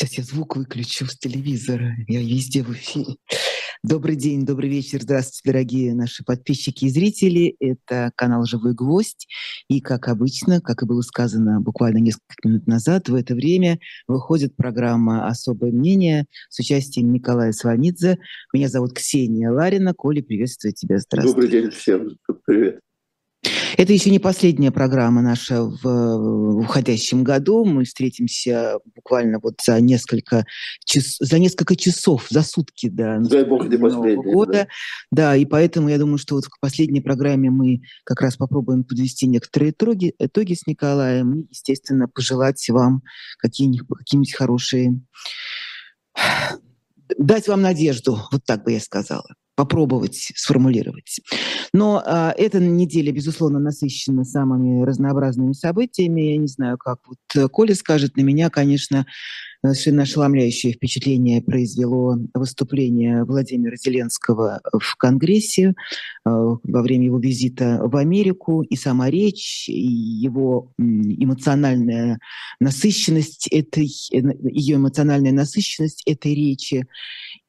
Сейчас я звук выключу с телевизора. Я везде в эфире. Добрый день, добрый вечер. Здравствуйте, дорогие наши подписчики и зрители. Это канал «Живой гвоздь». И, как обычно, как и было сказано буквально несколько минут назад, в это время выходит программа «Особое мнение» с участием Николая Сванидзе. Меня зовут Ксения Ларина. Коля, приветствую тебя. Здравствуй. Добрый день всем. Привет. Это еще не последняя программа наша в уходящем году. Мы встретимся буквально вот за несколько, час, за несколько часов, за сутки до Дай Бог, Нового года. Да. да, и поэтому я думаю, что вот в последней программе мы как раз попробуем подвести некоторые итоги, итоги с Николаем и, естественно, пожелать вам какие-нибудь, какие-нибудь хорошие дать вам надежду, вот так бы я сказала попробовать сформулировать. Но а, эта неделя, безусловно, насыщена самыми разнообразными событиями. Я не знаю, как вот э, Коля скажет, на меня, конечно, совершенно ошеломляющее впечатление произвело выступление Владимира Зеленского в Конгрессе э, во время его визита в Америку, и сама речь, и его эмоциональная насыщенность этой, э, ее эмоциональная насыщенность этой речи.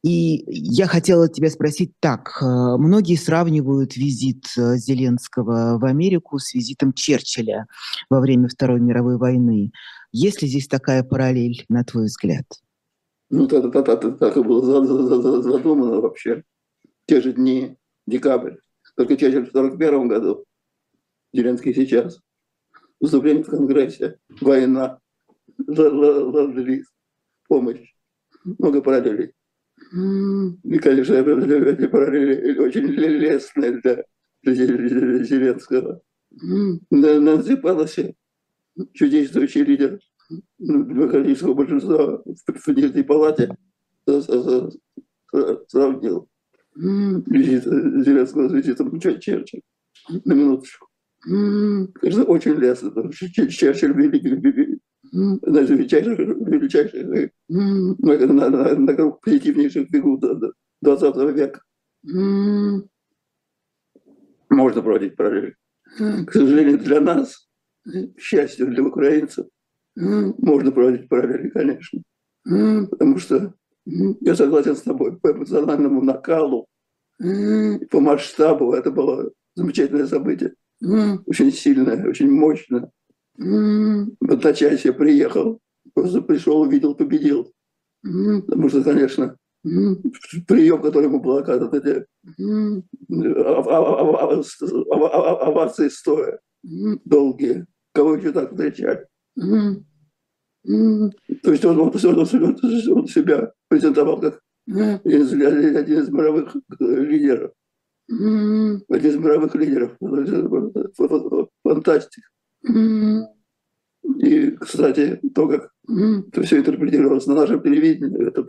И я хотела тебя спросить так. Э, многие сравнивают визит Зеленского в Америку с визитом Черчилля во время Второй мировой войны. Есть ли здесь такая параллель, на твой взгляд? Ну, так, так, так, так и было задумано вообще. Те же дни, декабрь. Только Черчилль в 1941 году, Зеленский сейчас. Выступление в Конгрессе, война, ленд помощь. Много параллелей. И, конечно, эти параллели очень лестные для, Зеленского. На, на Пелоси чудесствующий лидер демократического большинства в Нижней палате сравнил визит Зеленского с визитом Черчилля. На минуточку. Конечно, очень лестно. Черчилль великий, одна из величайших, величайших на, на, на, позитивнейших фигур 20 века. Можно проводить параллель. К сожалению, для нас счастью для украинцев, можно проводить параллели, конечно. Потому что я согласен с тобой, по эмоциональному накалу, по масштабу это было замечательное событие. Очень сильное, очень мощное. В одночасье приехал, просто пришел, увидел, победил. Потому что, конечно, прием, который ему был оказан, эти овации стоя долгие, кого еще так встречали. То есть он, он, он, он себя презентовал как один из, один из мировых лидеров. Один из мировых лидеров. Фантастик. И, кстати, то, как это все интерпретировалось на нашем телевидении, это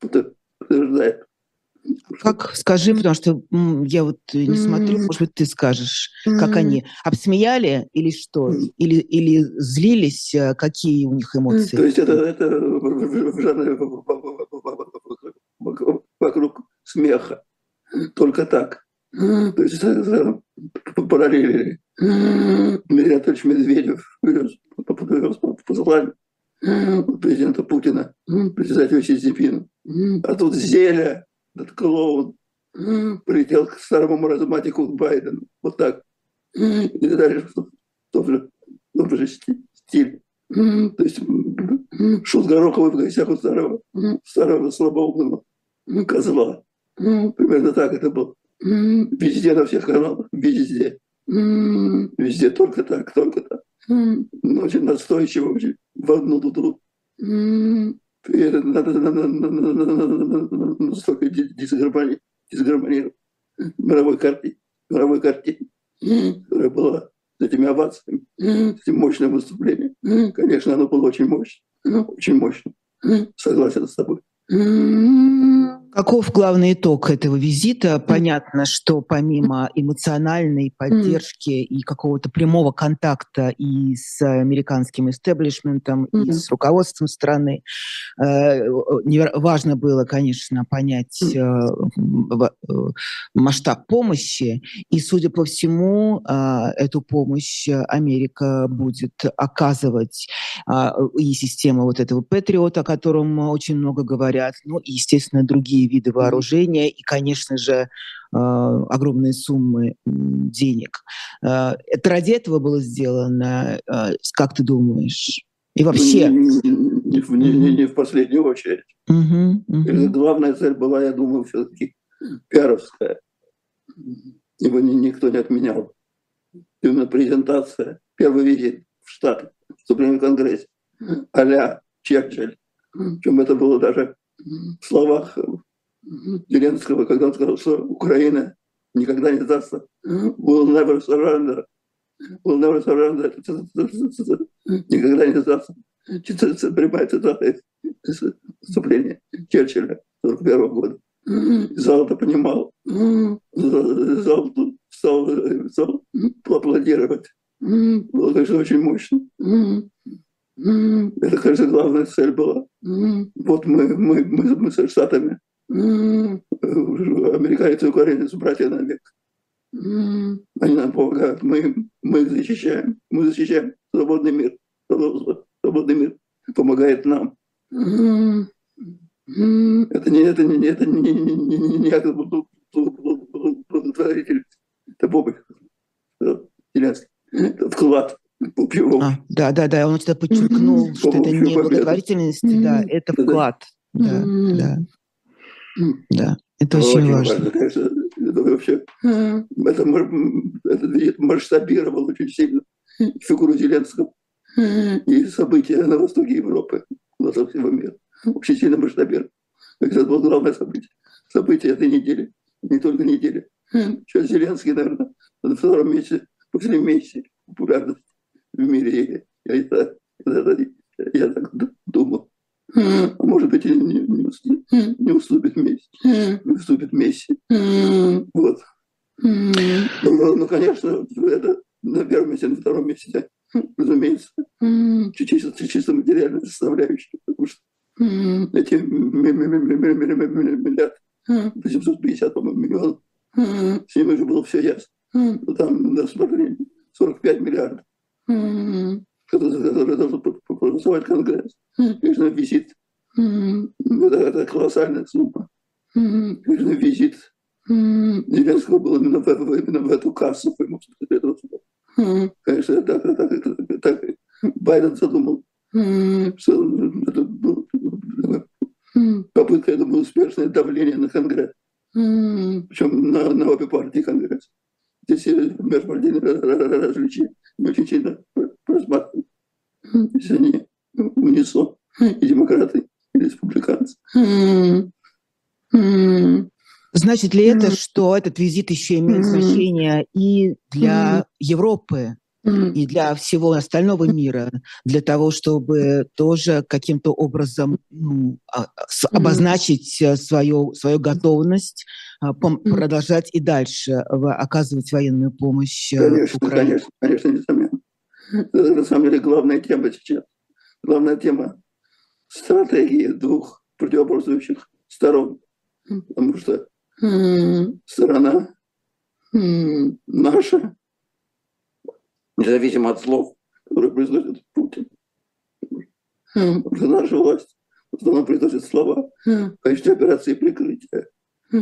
подтверждает как, скажи, потому что я вот не смотрю, может быть, ты скажешь, как они обсмеяли или что? Или, или злились? Э, какие у них эмоции? То есть это, это вокруг смеха. Только так. То есть параллели. Дмитрий Анатольевич Медведев послание президента Путина, председателя Си Цзиньпина. А тут Зеля этот клоун прилетел к старому маразматику Байдену. Вот так. И дальше в том же, в том же стиле. То есть шут Гороховый в гостях у старого, старого слабоумного козла. Примерно так это было. Везде, на всех каналах, везде. Везде только так, только так. Очень настойчиво, очень в одну дуду настолько дисгармонировать мировой картине, мировой картине, которая была с этими овациями, с этим мощным выступлением. Конечно, оно было очень мощно, очень мощно. Согласен с тобой. Каков главный итог этого визита? Понятно, что помимо эмоциональной поддержки и какого-то прямого контакта и с американским истеблишментом, mm-hmm. и с руководством страны, э, важно было, конечно, понять э, масштаб помощи. И, судя по всему, эту помощь Америка будет оказывать и система вот этого Патриота, о котором очень много говорят, ну и, естественно, другие другие виды вооружения и, конечно же, э, огромные суммы денег. Э, это ради этого было сделано, э, как ты думаешь? И вообще? Не, не, не, не, в последнюю очередь. Угу, угу. Главная цель была, я думаю, все-таки пиаровская. Его никто не отменял. Именно презентация, первый визит в Штаты, в Суpreme Конгрессе, а-ля Черчилль. Причем это было даже в словах Зеленского, когда он сказал, что Украина никогда не сдастся. Will never surrender. Will never surrender. Никогда не сдастся. Прямая цитата из выступления Черчилля 41 года. Зал это понимал. Зал стал, стал поаплодировать. Было, конечно, очень мощно. Это, кажется, главная цель была. Вот мы, мы, мы, мы со Штатами американцы и украинцы братья на век. Они нам помогают, мы, мы их защищаем, мы защищаем свободный мир, свободный мир помогает нам. Это не, это не, это не, не, не, не, не акт благотворительности, это помощь, это вклад. А, да, да, да, он это подчеркнул, что это не благотворительность, да, это вклад. Да, да. Да, это очень, очень важно. важно. Конечно, это вообще это, это масштабировало очень сильно фигуру Зеленского и события на востоке Европы, на всего мира. Очень сильно масштабировало. Это было главное событие. Событие этой недели, не только недели. Сейчас Зеленский, наверное, на втором месте, после месяца популярности в мире. Я, я, я, я так думал. А может быть, не, не, уступит, не уступит Месси. Не уступит Месси. Вот. Ну, ну, конечно, это на первом месте, на втором месте, разумеется, чисто, чисто материальная составляющая, потому что эти миллиард, 850, по-моему, миллионов, с ними уже было все ясно. Но там на рассмотрение 45 миллиардов который должен проголосовать Конгресс. Конечно, визит. Это, это колоссальная сумма. Конечно, визит Зеленского был именно в, именно в эту кассу. Конечно, так, так, так, Байден задумал, что это было попытка, я думаю, успешное давление на Конгресс. Причем на, на обе партии Конгресса. Здесь межпартийные различия очень сильно рассматривать. Если они унисон, и демократы, и республиканцы. Значит ли это, что этот визит еще имеет значение и для Европы, и для всего остального мира, для того, чтобы тоже каким-то образом ну, а, обозначить свою, свою готовность а, продолжать и дальше оказывать военную помощь э, конечно, Украине? Конечно, конечно, несомненно. Это на самом деле главная тема сейчас. Главная тема стратегии двух противоборствующих сторон. Потому что сторона наша, независимо от слов, которые произносит Путин, что наша власть в основном произносит слова в качестве операции прикрытия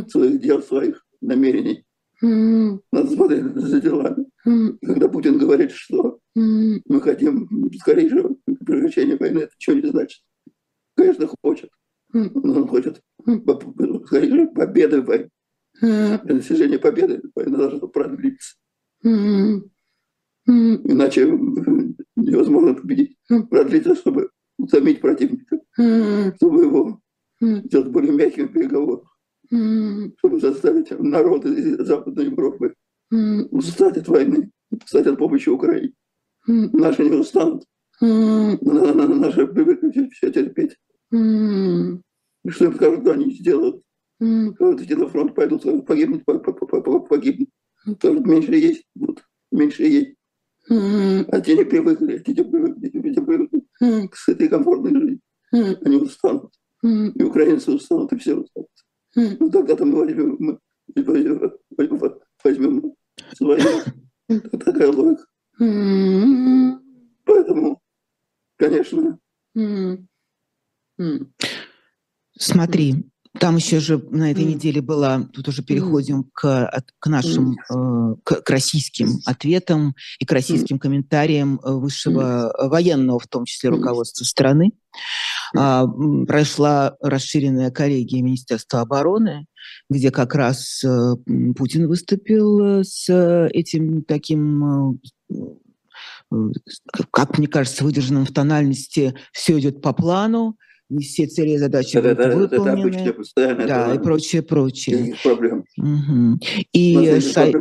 своих дел, своих намерений. Надо смотреть за делами. Когда Путин говорит, что мы хотим скорейшего прекращения войны, это что не значит? Конечно, хочет. Но он хочет скорейшей победы в войне. Для достижения победы война должна продлиться. Иначе невозможно победить. Продлиться, чтобы утомить противника, чтобы его сделать более мягким в переговорах. Чтобы заставить народы Западной Европы устать от войны, устать от помощи Украине. Наши не устанут. Наши привыкли все терпеть. Что им скажут, они сделают. Эти на фронт пойдут, погибнут, погибнут. Меньше есть, будут, меньше есть. А те не привыкли, те не привыкли, те не привыкли к этой комфортной жизни. Они устанут. И украинцы устанут, и все устанут. Ну тогда-то мы возьмем, мы возьмем свои. Такая логика. Поэтому, конечно. Смотри, там еще же на этой неделе была, тут уже переходим к, к нашим, э, к, к российским ответам и к российским комментариям э, высшего военного, в том числе руководства страны. А, прошла расширенная коллегия Министерства обороны, где как раз э, Путин выступил с этим таким как мне кажется, выдержанным в тональности «все идет по плану», не все цели и задачи это, это, выполнены. Это обычно. Да, это, и прочее, прочее. проблем. Угу. И, Шай...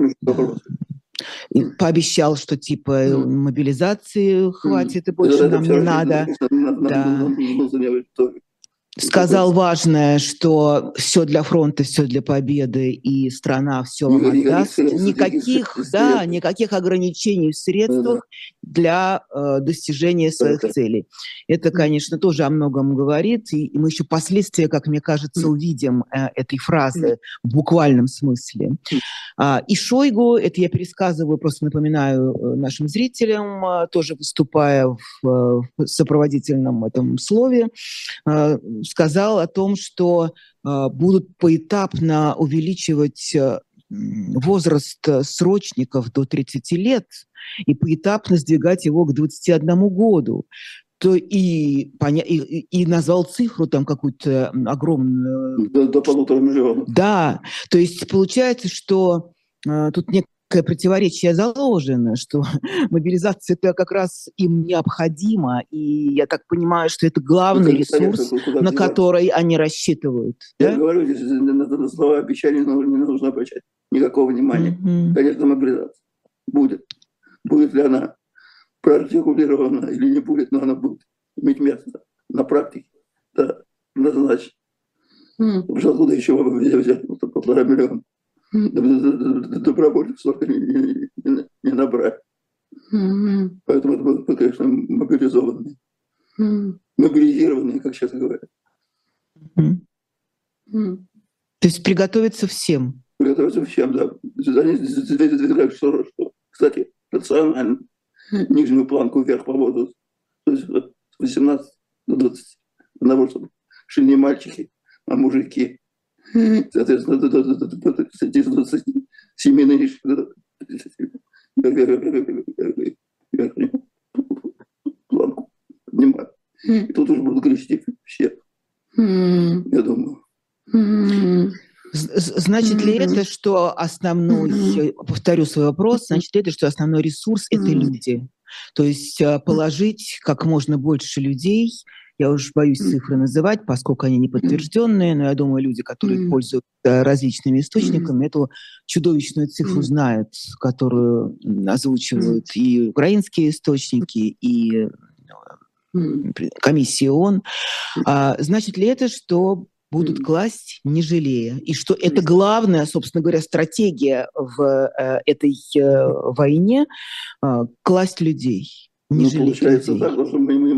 и пообещал, что типа mm. мобилизации хватит и больше нам не надо. Да сказал важное, что все для фронта, все для победы, и страна все вам отдаст. Никаких, да, никаких ограничений в средствах для э, достижения своих целей. Это, конечно, тоже о многом говорит, и, мы еще последствия, как мне кажется, увидим э, этой фразы в буквальном смысле. А, и Шойгу, это я пересказываю, просто напоминаю э, нашим зрителям, э, тоже выступая в, в сопроводительном этом слове, э, сказал о том, что э, будут поэтапно увеличивать э, возраст срочников до 30 лет и поэтапно сдвигать его к 21 году то и, поня... и, и назвал цифру там какую-то огромную. До, до полутора миллионов. Да, то есть получается, что э, тут нет некое противоречие заложено, что мобилизация это как раз им необходима, и я так понимаю, что это главный ресурс, на который они рассчитывают. Я да? говорю, на слова обещания не нужно обращать никакого внимания. Mm-hmm. Конечно, мобилизация будет. Будет ли она проартикулирована или не будет, но она будет иметь место на практике. Да, однозначно. Mm. Что откуда еще взять полтора миллиона? Добровольцев столько не, не, не, набрать. Mm-hmm. Поэтому это будут, конечно, мобилизованные. Mm-hmm. Мобилизированные, как сейчас говорят. Mm-hmm. То есть приготовиться всем? Приготовиться всем, да. Они, что, что, кстати, рационально нижнюю планку вверх поводят. То есть с 18 до 20. Одного, чтобы шли не мальчики, а мужики. Соответственно, эти 27 нынешних планку поднимать. И тут уже будут грести все. Я думаю. Значит ли это, что основной, повторю свой вопрос, значит ли это, что основной ресурс – это люди? То есть э, положить как можно больше людей – я уже боюсь цифры называть, поскольку они не подтвержденные, но я думаю, люди, которые mm. пользуются различными источниками, mm. эту чудовищную цифру mm. знают, которую озвучивают mm. и украинские источники, и комиссии ООН. А, значит ли это, что будут класть не жалея. И что это главная, собственно говоря, стратегия в э, этой э, войне э, класть людей. Не ну, получается людей. так, что мы, мы,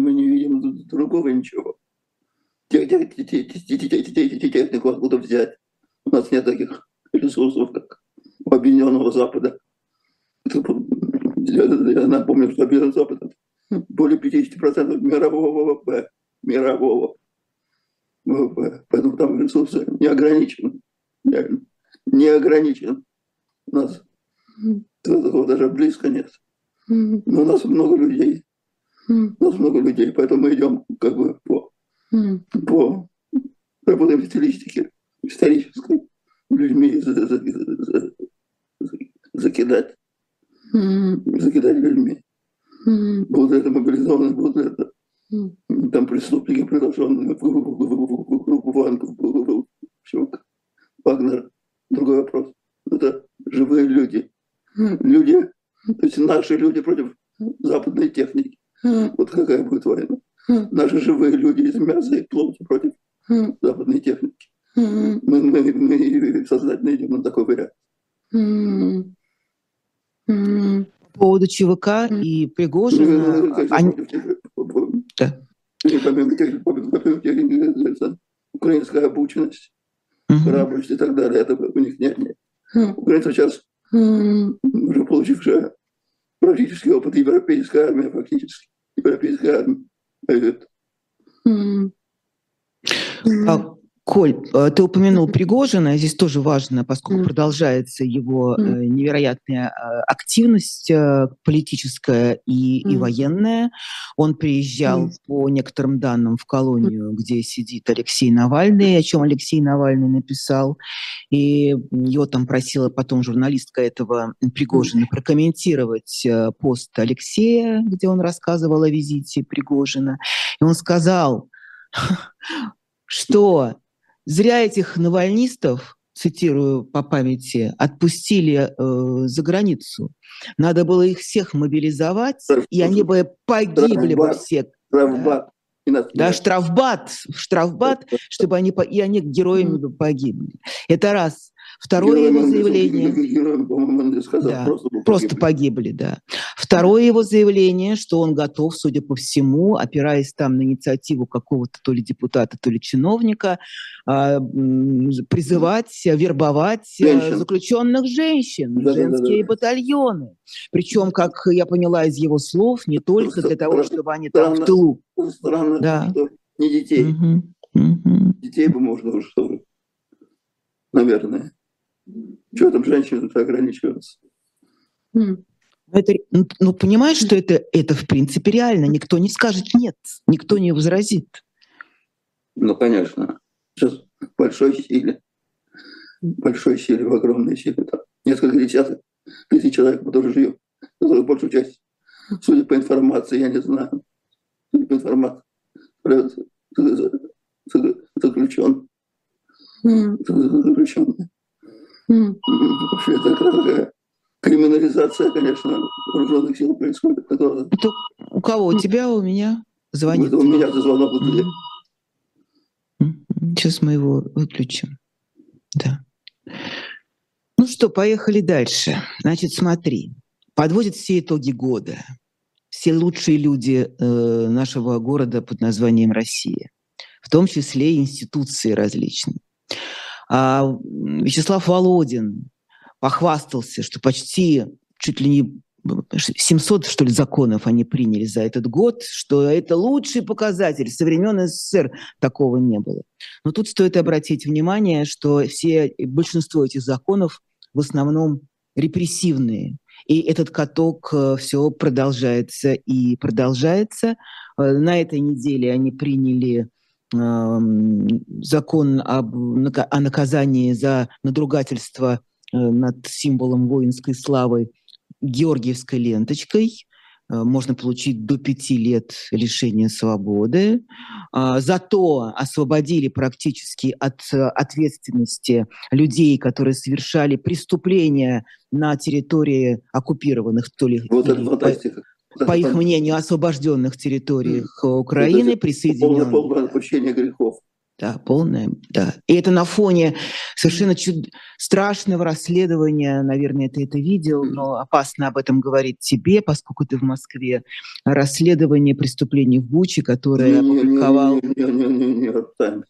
мы не видим другого ничего. Технику откуда взять? У нас нет таких ресурсов, как у Объединенного Запада. Я напомню, что Объединенный Запад более 50% мирового ВВП. Мирового ВВП. Поэтому там ресурсы не ограничены. Не ограничен. У нас этого даже близко нет. Но у нас много людей. У нас много людей, поэтому мы идем как бы по, по работаем в стилистике исторической, людьми закидать, закидать людьми. Будут это мобилизованы, будут это там преступники, приглашенные в группу Ванков, Вагнер. Другой вопрос. Это живые люди. Люди то есть наши люди против западной техники. Вот какая будет война. Наши живые люди из мяса и плоти против западной техники. Мы, мы, мы сознательно идем на такой вариант. По поводу ЧВК и Пригожина... Они... Да. Помимо тех, помимо тех, украинская обученность, храбрость и так далее, это у них нет. нет. Украинцы сейчас уже получившая практический опыт европейской армии, фактически. Европейская армия. А, Коль, э, ты упомянул Пригожина, здесь тоже важно, поскольку продолжается его э, невероятная э, активность политическая и, и военная. Он приезжал по некоторым данным в колонию, где сидит Алексей Навальный, о чем Алексей Навальный написал. И его там просила потом журналистка этого Пригожина прокомментировать пост Алексея, где он рассказывал о визите Пригожина. И он сказал, что Зря этих навальнистов, цитирую по памяти, отпустили э, за границу. Надо было их всех мобилизовать, и они бы погибли бы все. Штрафбат. Да, штрафбат, штрафбат, чтобы они, и они героями бы погибли. Это раз. Второе его заявление... Сказал, да, просто, просто погибли, да. Второе его заявление, что он готов, судя по всему, опираясь там на инициативу какого-то то ли депутата, то ли чиновника, а, призывать, вербовать э, женщин. заключенных женщин, да, женские да, да, батальоны. Причем, как я поняла из его слов, не только для того, чтобы они там в тылу. Странно, да. что не детей. Угу, угу. Детей бы можно уже, наверное. Чего там женщины ограничиваются? Хм. Это, ну, ну, понимаешь, что это, это в принципе реально. Никто не скажет нет, никто не возразит. Ну, конечно. Сейчас в большой силе, в большой силе, в огромной силе. Там несколько десяток тысяч человек, которые живет, которые большую часть, судя по информации, я не знаю, судя по информации, заключен, заключенные. Такая криминализация, конечно, вооруженных сил происходит. Которая... Это у кого? У тебя, у меня? Звонит. Это у меня звонок. Вот Сейчас мы его выключим. Да. Ну что, поехали дальше. Значит, смотри. Подводят все итоги года. Все лучшие люди э, нашего города под названием Россия. В том числе институции различные. А Вячеслав Володин похвастался, что почти чуть ли не 700, что ли, законов они приняли за этот год, что это лучший показатель. Со времен СССР такого не было. Но тут стоит обратить внимание, что все, большинство этих законов в основном репрессивные. И этот каток э, все продолжается и продолжается. Э, на этой неделе они приняли закон об, о наказании за надругательство э, над символом воинской славы георгиевской ленточкой. Э, можно получить до пяти лет лишения свободы. А, зато освободили практически от э, ответственности людей, которые совершали преступления на территории оккупированных то ли вот это фантастика по их мнению, освобожденных территориях Украины, присоединенных. Полное, полное отпущение грехов. Да, полное, да. И это на фоне совершенно чуд... страшного расследования, наверное, ты это видел, но опасно об этом говорить тебе, поскольку ты в Москве, расследование преступлений в Буче, которое опубликовал Нью-Йорк Таймс.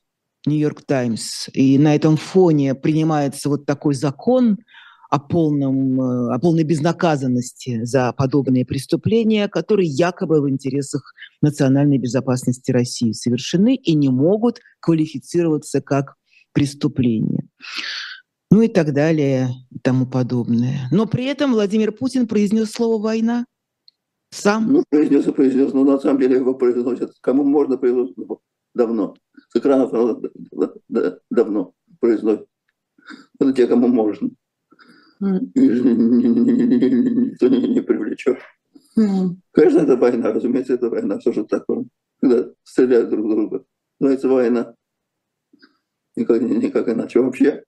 Нью-Йорк Таймс. И на этом фоне принимается вот такой закон, о, полном, э, о полной безнаказанности за подобные преступления, которые якобы в интересах национальной безопасности России совершены и не могут квалифицироваться как преступления. Ну и так далее и тому подобное. Но при этом Владимир Путин произнес слово «война» сам. Ну, произнес и произнес, но на самом деле его произносят. Кому можно произносить давно. С экранов давно произносят. Это те, кому можно никто не, не привлечет. Конечно, это война, разумеется, это война. Что же такое? Когда стреляют друг друга. Называется война. Никак, никак иначе. Вообще,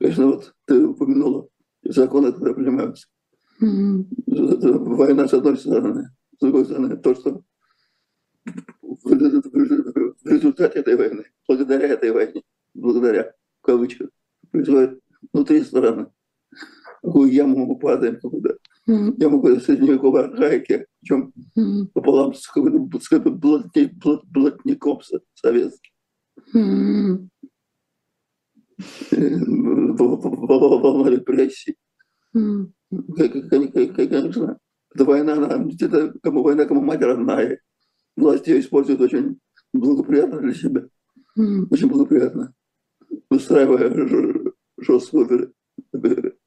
конечно, вот ты упомянула, законы тогда принимаются. Война с одной стороны, с другой стороны, то, что в результате этой войны, благодаря этой войне, благодаря происходит внутри страны. Какую яму мы падаем, куда яму какой-то средневековой архаики, причем пополам с каким-то с каким блатником советским. Волна репрессий. Конечно, это война, она, это кому война, кому мать родная. Власть ее использует очень благоприятно для себя. Очень благоприятно. Устраивая жесткую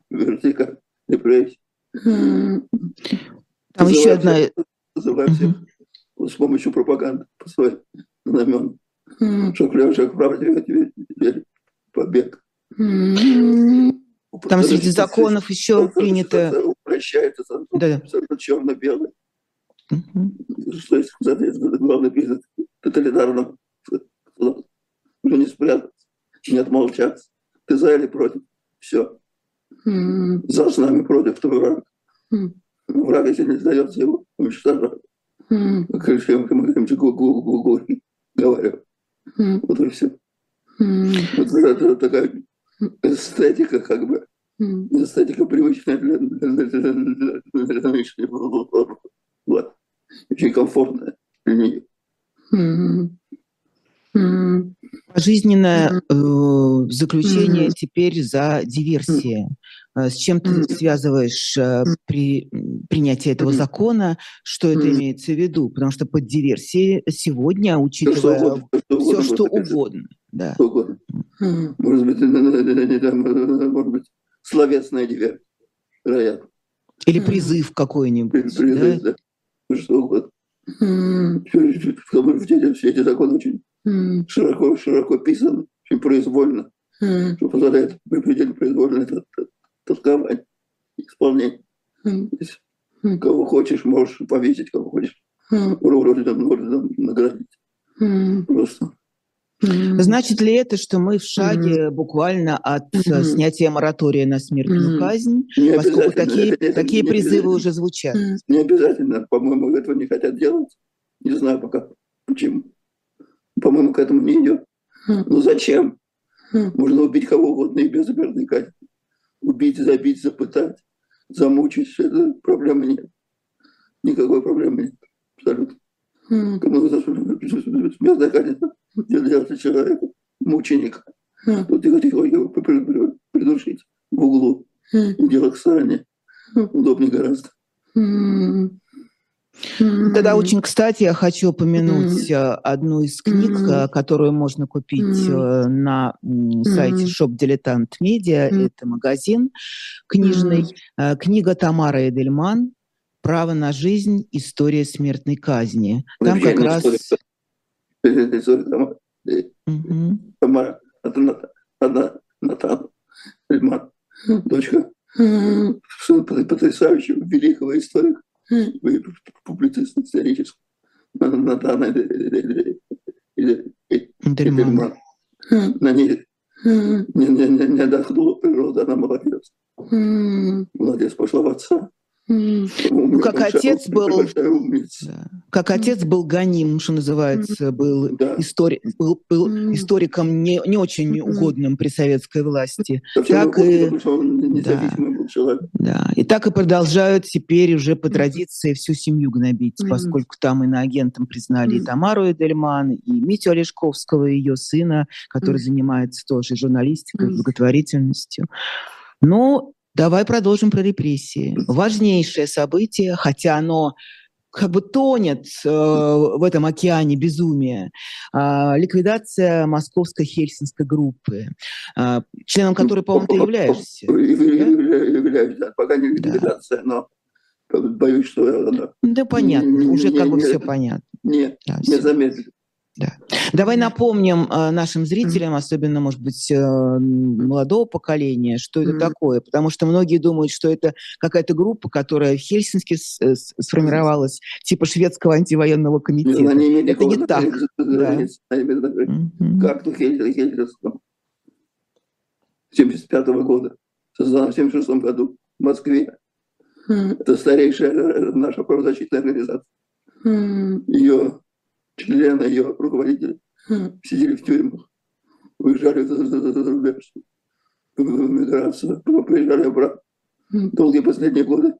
вертикаль репрессий. Там еще одна... Называя всех с помощью пропаганды по своим знаменам. Что клевших правде побег. Там среди законов еще принято... Упрощается, да. черно-белый. Что есть, соответственно, главный признак тоталитарного уже не спрятаться, не отмолчаться. Ты за или против? Все. За с нами против, кто враг. Враг, если не сдается его, уничтожают. Как Горький говорил. Вот и все. Вот это такая эстетика, как бы, эстетика привычная для, для, для, для, для нынешнего вот. Очень комфортная для нее. Пожизненное э, заключение теперь за диверсии. С чем ты связываешь э, при принятии этого закона, что это имеется в виду? Потому что под диверсией сегодня, учитывая все, что угодно, все, что угодно да. Что угодно. Может быть, может быть, словесная диверсия, вероятно. Или призыв какой-нибудь. Призыв, да. да. Что угодно. В деле все эти законы очень широко, широко писаны, очень произвольно, что позволяет предельно произвольно это толковать, исполнение. Кого хочешь, можешь повесить, кого хочешь, орденом, орденом наградить. Просто. Значит ли это, что мы в шаге mm-hmm. буквально от mm-hmm. снятия моратория на смертную mm-hmm. казнь, не поскольку такие, это, такие не призывы уже звучат? Не обязательно. По-моему, этого не хотят делать. Не знаю пока почему. По-моему, к этому не идет. Ну зачем? Можно убить кого угодно и без смертной казни. Убить, забить, запытать, замучить. Это проблемы нет. Никакой проблемы нет. Абсолютно. Кому смертная казнь делать человека, мученика. Вот его тихо его придушить в углу. Дело к стороне. Удобнее гораздо. Тогда очень кстати я хочу упомянуть mm. одну из книг, mm. которую можно купить mm. на сайте Shop Dilettant Media. Это магазин книжный. Книга Тамара Эдельман «Право на жизнь. История смертной казни». Там как раз... Тамара, Эдельман, дочка потрясающего великого историка публицист исторический. Натана Эдельман. На ней не, не, не, не отдохнула природа, она молодец. Молодец, пошла в отца. Ну, как отец был, да. как отец был гоним, что называется, был, да. истори, был, был историком не, не очень угодным при советской власти. Совсем так и, да, был человек. Да, и так и продолжают теперь уже по традиции всю семью гнобить, mm. поскольку там и на агентом признали mm. и Тамару Эдельман, и Митю Олешковского, ее сына, который mm. занимается тоже журналистикой, mm. благотворительностью. Но Давай продолжим про репрессии. Важнейшее событие, хотя оно как бы тонет э, в этом океане безумия. Э, ликвидация московской хельсинской группы, э, членом которой, по-моему, ты являешься. Являюсь, да? Пока не ликвидация, да. но боюсь, что... Да, да понятно, не, уже не, как не, бы все понятно. Нет, да, не замедлит. Да. Давай напомним э, нашим зрителям, особенно, может быть, э, молодого поколения, что это mm-hmm. такое, потому что многие думают, что это какая-то группа, которая в Хельсинки с, э, с, сформировалась, типа шведского антивоенного комитета. Нет, не это не так. Да. Mm-hmm. Как в Хельсинском 75 -го года, создана в 76 году в Москве. Mm-hmm. Это старейшая наша правозащитная организация. Mm-hmm. Ее члены ее руководители хм. сидели в тюрьмах, уезжали за, за, за, за рубеж. в миграцию, приезжали обратно. Долгие последние годы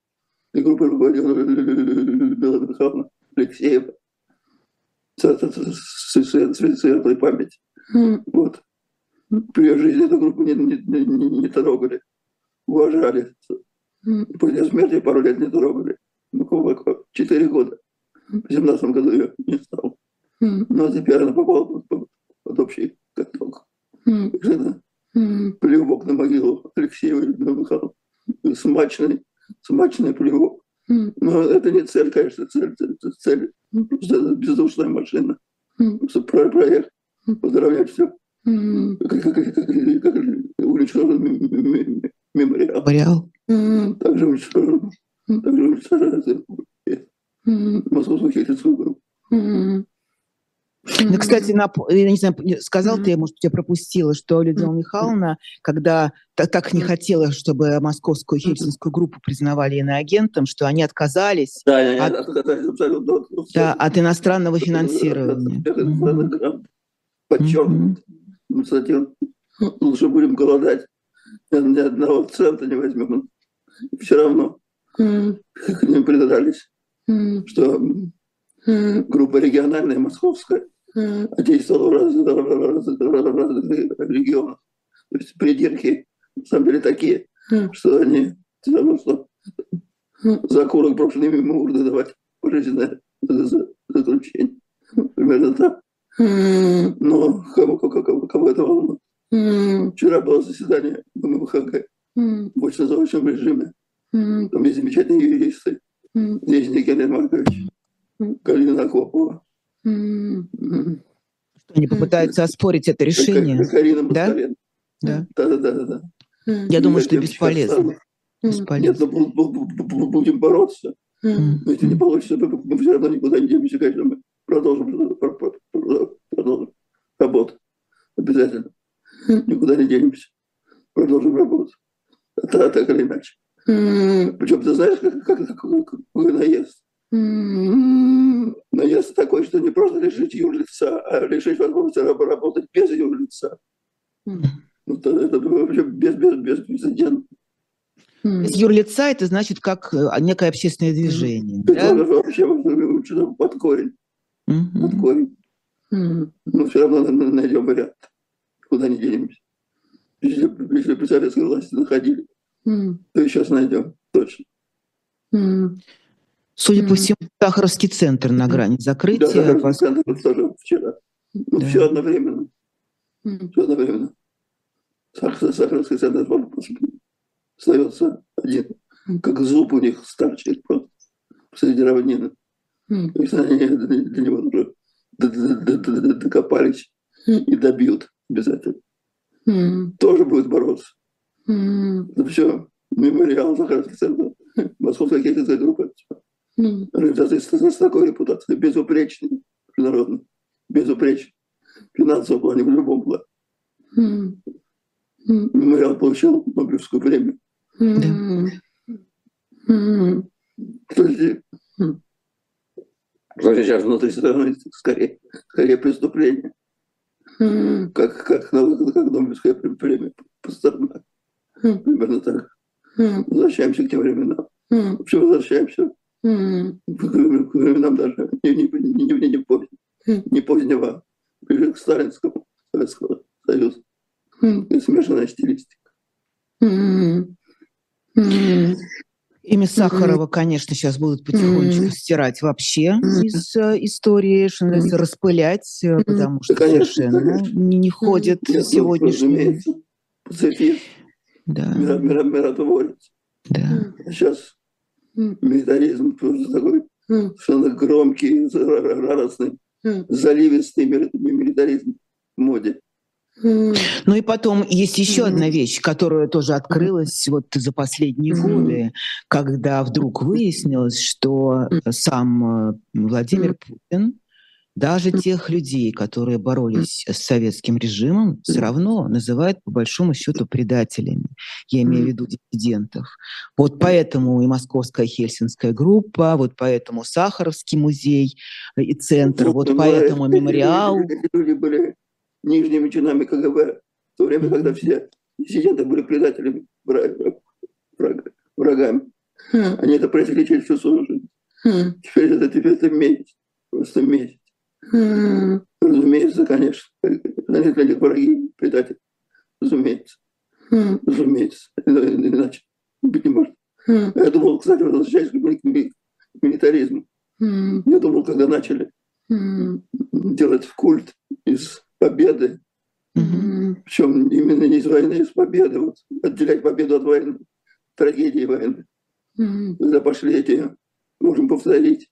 и группа руководила Людмила Михайловна Алексеева. Светлой память. Вот. При ее жизни эту группу не, не, не, не трогали, уважали. После смерти пару лет не трогали. Ну, четыре года. В семнадцатом году ее не стало. Ну, а теперь она попала под, под, общий каток. Жена плевок на могилу Алексеева Людмила Михайловна. Смачный, смачный плевок. Но это не цель, конечно, цель, цель, цель. Просто это бездушная машина. Про проект. Поздравлять все. Как, как, как, как уничтожен мемориал. Мемориал. Также уничтожен. Также уничтожен Московскую хельсинскую группу. Ну, кстати, на, я не знаю, сказал ты, может, я пропустила, что Людмила Михайловна, когда так, так не хотела, чтобы московскую хельсинскую группу признавали иноагентом, что они отказались да, от, абсолютно, да, от иностранного финансирования. Подчеркнут. Кстати, лучше будем голодать, ни одного цента не возьмем. Все равно к ним придрались, что группа региональная, московская, действовала в разных, в разных регионах. То есть придирки, на самом деле, такие, что они все равно, что за курок брошенные мимо урны давать пожизненное заключение. Примерно так. Но кому, кому, кому это волнует? Вчера было заседание ММХГ в очно-заочном режиме. Там есть замечательные юристы. Здесь Никита Маркович, Галина Акопова, что они попытаются оспорить это решение? Да? Да. Да, да, да, да. Я думаю, что бесполезно. бесполезно. Нет, ну, будем бороться. Но если не получится, мы все равно никуда не денемся, конечно, мы продолжим, работу. Обязательно. Никуда не денемся. Продолжим работу. Так, так или иначе. Причем ты знаешь, как, как, как, какой наезд? Наезд такой, что не просто лишить юрлица, а лишить возможности работать без юрлица. Ну, это, это вообще без, без, без прецедента. Без юрлица это значит как э, некое общественное движение. Это да? вообще под корень. Mm-hmm. Под корень. Но все равно найдем вариант. Куда не денемся. Если, если при советской власти находили, то и сейчас найдем. Точно. Судя mm. по всему, Сахаровский центр на грани закрытия. Да, Сахаровский центр тоже вчера. Ну, да. все одновременно. Mm. Все одновременно. Сахаровский центр остается один. Как зуб у них старчит просто среди равнины. Mm. Они до него уже докопались и добьют обязательно. Mm. Тоже будет бороться. Mm. Это все мемориал Сахаровский центр. Московская хельсинская группа. Организация с такой репутацией, безупречной, международной, безупречной. В финансовом плане в любом плане. Мемориал получил Нобелевскую премию. Подожди. Что сейчас внутри страны скорее, скорее преступление. Как, как, как Нобелевская премия Пастернак. Примерно так. Возвращаемся к тем временам. Вообще возвращаемся Mm. Временам даже не, не, не, не, не, позднего, не позднего, ближе к сталинскому Советского Союза. Mm. И смешанная стилистика. Mm. Mm. Имя Сахарова, конечно, сейчас будут потихонечку mm. стирать вообще mm. из э, истории, что называется, распылять, mm. потому что да, конечно, совершенно конечно. Не, не ходит mm. сегодняшний... Пацифист. Да. Миротворец. Да. Сейчас милитаризм просто такой совершенно громкий, радостный, заливистый милитаризм в моде. Ну и потом есть еще одна вещь, которая тоже открылась вот за последние годы, когда вдруг выяснилось, что сам э, Владимир Путин даже тех людей, которые боролись с советским режимом, все равно называют по большому счету предателями. Я имею в виду диссидентов. Вот поэтому и Московская Хельсинская группа, вот поэтому Сахаровский музей и центр, вот поэтому мемориал. Люди были нижними чинами КГБ в то время, когда все диссиденты были предателями, врагами. Они это пресекли всю свою жизнь. Теперь это, теперь это месяц, просто месяц. Разумеется, конечно. Они для них враги, предатели. Разумеется. Разумеется. Иначе быть не может. Я думал, кстати, возвращаясь к милитаризму. Я думал, когда начали делать культ из победы, причем именно не из войны, а из победы, вот, отделять победу от войны, трагедии войны. Когда пошли эти, можем повторить,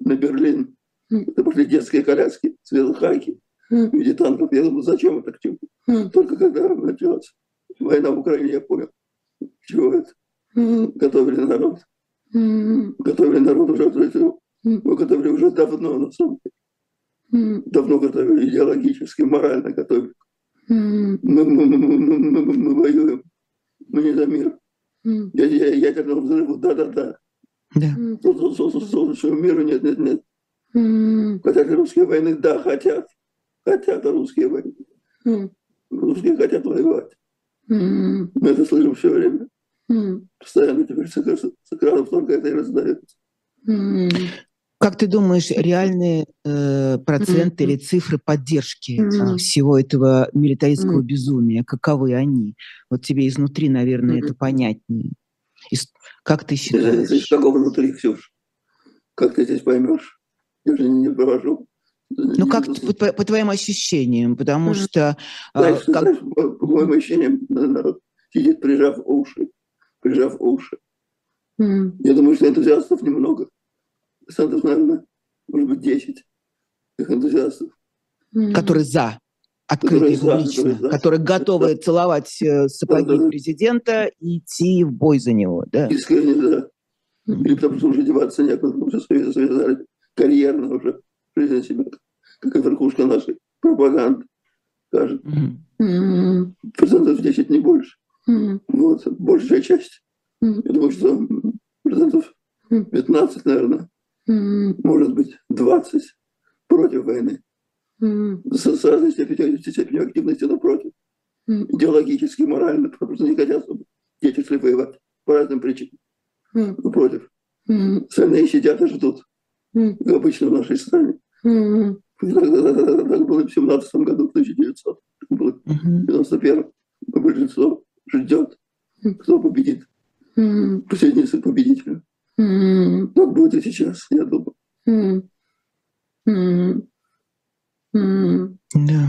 на Берлин, это пошли детские коляски, цветохаки в виде танков. Я думаю, зачем это к чему? Только когда началась война в Украине, я понял, чего это. Готовили народ. Готовили народ уже, мы готовили уже давно, на самом деле. Давно готовили, идеологически, морально готовили. Мы, мы, мы, мы, мы, мы воюем, мы не за мир. Я, я, ядерного взрыва, да-да-да. Да. Следующего мира нет, нет, нет. Хотят русские войны, да, хотят. Хотят русские войны. Русские хотят воевать. Мы это слышим все время. Постоянно теперь с экранов только это и раздается. Как ты думаешь, реальные э, проценты mm-hmm. или цифры поддержки mm-hmm. всего этого милитаристского mm-hmm. безумия, каковы они? Вот тебе изнутри, наверное, mm-hmm. это понятнее. И, как ты считаешь? Из какого внутри, Ксюш? Как ты здесь поймешь? Я же не провожу. Ну, как по, по, по твоим ощущениям, потому mm-hmm. что... Знаешь, а, как... знаешь, по, по моим ощущениям, народ сидит, прижав уши, прижав уши. Mm-hmm. Я думаю, что энтузиастов немного процентов, наверное, может быть, 10 их энтузиастов. Которые за открыто и публично, которые, которые готовы да. целовать э, сапоги да, да. президента и идти в бой за него. Да? Искренне, да. Или потому что уже деваться некуда, уже связали карьерно уже жизнь себя, как верхушка нашей пропаганды, скажет. Mm-hmm. Процентов 10, не больше. Mm-hmm. Вот, большая часть. Mm-hmm. Я думаю, что процентов 15, наверное, может быть, 20 против войны. С, с разной степенью, степенью активности, но против. Идеологически, морально, потому что не хотят, чтобы дети шли воевать по разным причинам. Но против. Остальные сидят и ждут, как обычно в нашей стране. Так, так было в 17 году, в 1900, было в 91 Большинство ждет, кто победит. Последний победителя. Mm. Так будет и сейчас, я думаю. Да.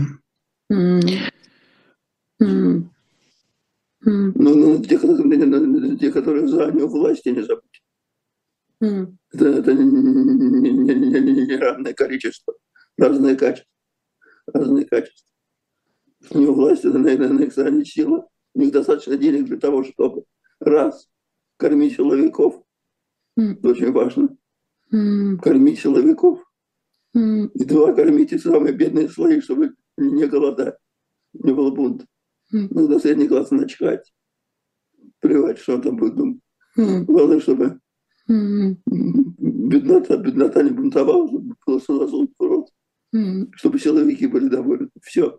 Но, но те, которые, те, которые за него власти, не забудь. Mm. Это, это не, не, не, не, не равное количество, разные качества. Разные качества. У него власть, это, наверное, на их стороне сила. У них достаточно денег для того, чтобы раз кормить человеков, Mm. Очень важно. Mm. Кормить силовиков. Mm. И два, кормить самые бедные слои, чтобы не голодать, не было бунта. Mm. Надо средний класс начхать. Плевать, что он там будет думать. Mm. Главное, чтобы mm. беднота, беднота не бунтовала, чтобы было засунуть в рот. Mm. Чтобы силовики были довольны. Все.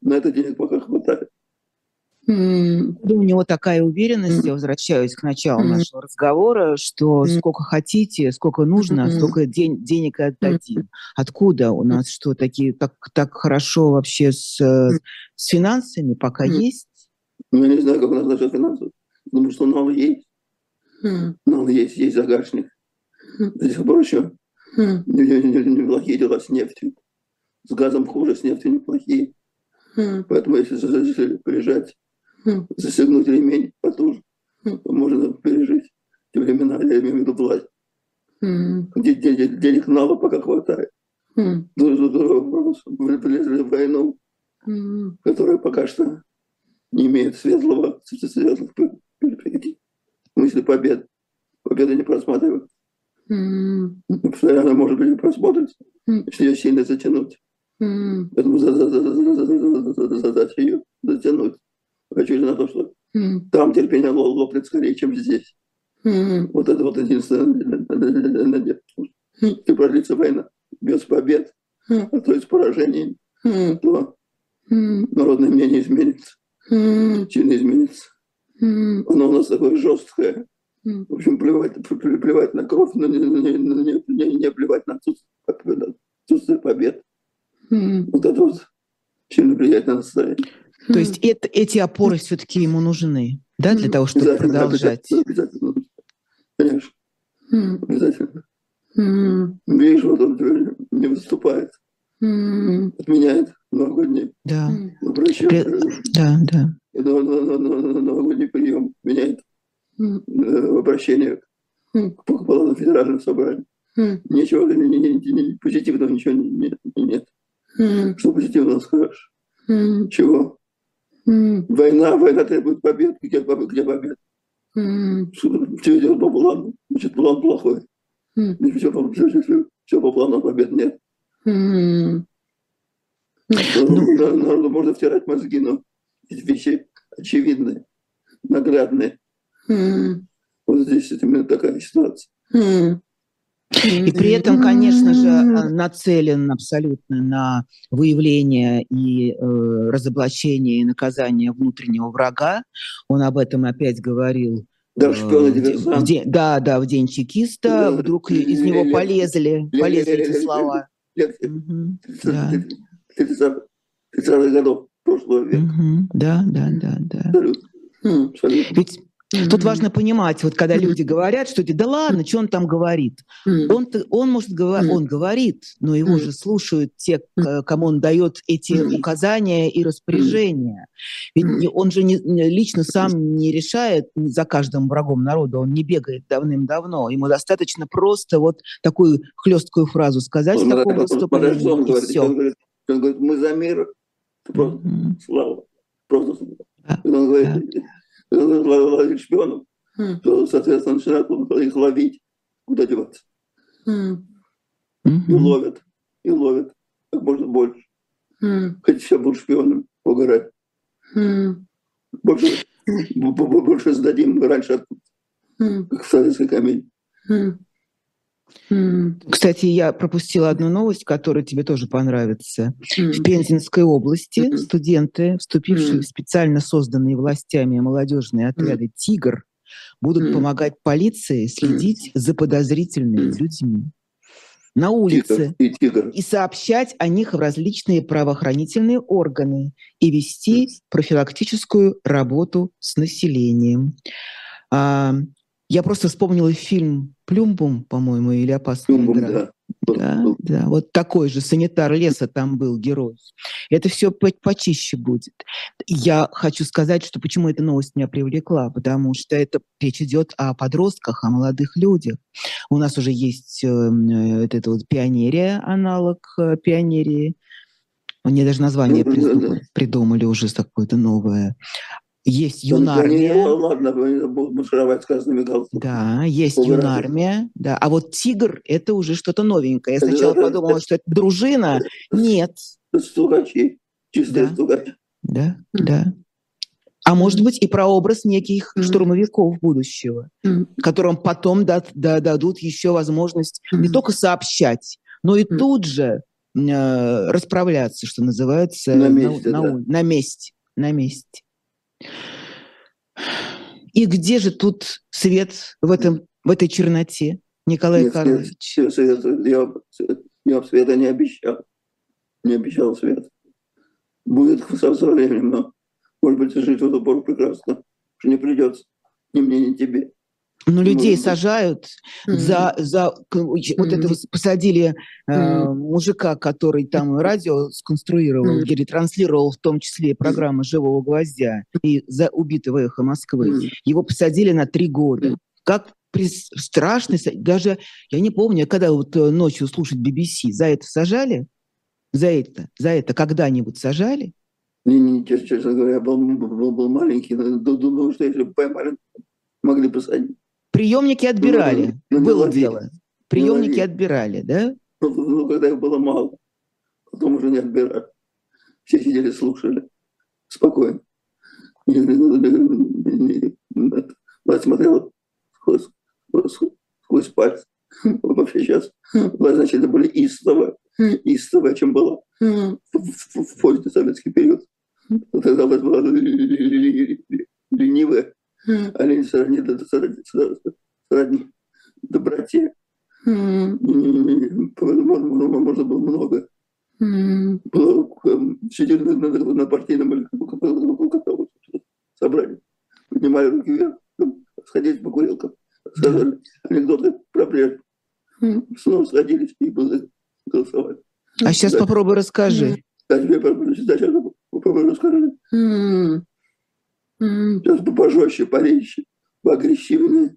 На это денег пока хватает. Mm. У него такая уверенность, mm. я возвращаюсь к началу mm. нашего разговора, что mm. сколько хотите, сколько нужно, mm. столько день, денег и отдадим. Mm. Откуда у нас что, такие, так, так хорошо вообще с, mm. с финансами пока mm. есть? Ну, я не знаю, как у нас насчет финансов. Думаю, что нал есть. Mm. Нал есть, есть загашник. Mm. До сих пор еще mm. неплохие дела с нефтью. С газом хуже, с нефтью неплохие. Mm. Поэтому если, если приезжать застегнуть ремень потуже, можно пережить те времена, я имею в виду власть. Денег, мало пока хватает. Другой вопрос. Влезли в войну, которая пока что не имеет светлого, светлых перспектив. В смысле побед. Победы не просматривают. Постоянно, может быть, просмотрится, если ее сильно затянуть. Поэтому задача ее затянуть рассчитывали на то, что mm. там терпение лопнет скорее, чем здесь. Mm. Вот это вот единственное надежда. Mm. И продлится война без побед, mm. а то есть поражений, mm. то mm. народное мнение изменится. сильно изменится. Оно у нас такое жесткое. В общем, плевать, плевать на кровь, но не, не, не, не, не плевать на отсутствие, отсутствие побед. Вот это вот сильно влияет на настроение. То есть это, эти опоры все-таки ему нужны, да, для того, чтобы продолжать? Обязательно, конечно. Обязательно. Видишь, вот он не выступает. Отменяет новогодний да. врача. Да, да. Новогодний прием меняет обращение к полному федеральному собранию. Ничего ни, ни, ни, позитивного ничего нет. нет. Что позитивного скажешь? Чего? Война, война требует побед. Где, где побед? Все идет по плану. Значит, план плохой. Все, все, все, все по плану, побед нет. Ну, народу можно втирать мозги, но вещи очевидные, наглядные. Вот здесь именно такая ситуация. И при этом, конечно же, нацелен абсолютно на выявление и э, разоблачение и наказание внутреннего врага. Он об этом опять говорил да, шпион, в день, да, да, в день чекиста да, вдруг из него полезли, полезли эти слова. Лет 30-х годов прошлого века. Да, да, да, да. Ведь Тут важно понимать, вот когда люди говорят, что да ладно, что он там говорит. Он, он может говорить, он говорит, но его же слушают те, кому он дает эти указания и распоряжения. Ведь он же не, лично сам не решает за каждым врагом народа, он не бегает давным-давно. Ему достаточно просто вот такую хлесткую фразу сказать он, в таком выступлении. Он, говорит, он, говорит, он говорит, мы за мир, просто mm-hmm. слава, просто слава. Да, он говорит, да ловить шпионов, mm. то, соответственно, начинают их ловить. Куда деваться? Mm. И ловят, и ловят как можно больше. Mm. Хоть все будут шпионами, угорать. Mm. Больше, больше сдадим раньше, как в советской комедии. Mm. Кстати, я пропустила одну новость, которая тебе тоже понравится. Mm. В Пензенской области mm. студенты, вступившие mm. в специально созданные властями молодежные отряды «Тигр», будут помогать полиции следить за подозрительными людьми на улице тигр, и, тигр. и сообщать о них в различные правоохранительные органы и вести профилактическую работу с населением. Я просто вспомнила фильм «Плюмбум», по-моему, или «Опасная Плюмбум, игра». Да. Да, да, вот такой же санитар леса там был герой. Это все по почище будет. Я хочу сказать, что почему эта новость меня привлекла, потому что это речь идет о подростках, о молодых людях. У нас уже есть э, э, это вот пионерия, аналог э, пионерии. Мне даже название придумали, придумали уже какое-то новое. Есть юнармия. Ну, ладно, маршировать с красными галстуками. Да, есть юнармия. Да. А вот тигр – это уже что-то новенькое. Я сначала это, подумала, это, что это дружина. Нет. Стукачи. Чистые да. стукачи. Да, да. А может быть и прообраз неких mm. штурмовиков будущего, mm. которым потом дад, да, дадут еще возможность mm. не только сообщать, но и mm. тут же э, расправляться, что называется, на месте. На, да. на, на месте. На месте. И где же тут свет в, этом, в этой черноте, Николай Нет, Карлович? Свет, свет, я, я света не обещал. Не обещал свет. Будет со, временем, но, может быть, жить в эту пору прекрасно, что не придется ни мне, ни тебе. Но ну, людей Может сажают за, за вот mm-hmm. это посадили э, mm-hmm. мужика, который там радио сконструировал mm-hmm. ретранслировал в том числе программы «Живого гвоздя» и за убитого эхо Москвы. Mm-hmm. Его посадили на три года. Mm-hmm. Как страшный, даже я не помню, когда вот э, ночью слушать BBC, за это сажали? За это, за это когда-нибудь сажали? Не, не, честно говоря, был, был, был маленький, думал, что если бы поймали, могли посадить. Приемники отбирали. Ну, ну, было дело. Приемники ну, отбирали, да? Ну, ну, когда их было мало. Потом уже не отбирали. Все сидели, слушали. Спокойно. Мать смотрела сквозь, сквозь пальцы. Вообще сейчас власть вначале были истовые, истовые, чем было в, в, в поздний советский период. Тогда власть была ленивая, а лень сродни, сродни доброте. Можно было много. Сидели на, на, на партийном собрании, поднимали руки вверх, сходились по курилкам, сказали анекдоты про прежде. Снова сходились и голосовали. А сейчас попробуй расскажи. Сейчас попробуй расскажи. Сейчас пожестче, порезче, поагрессивнее.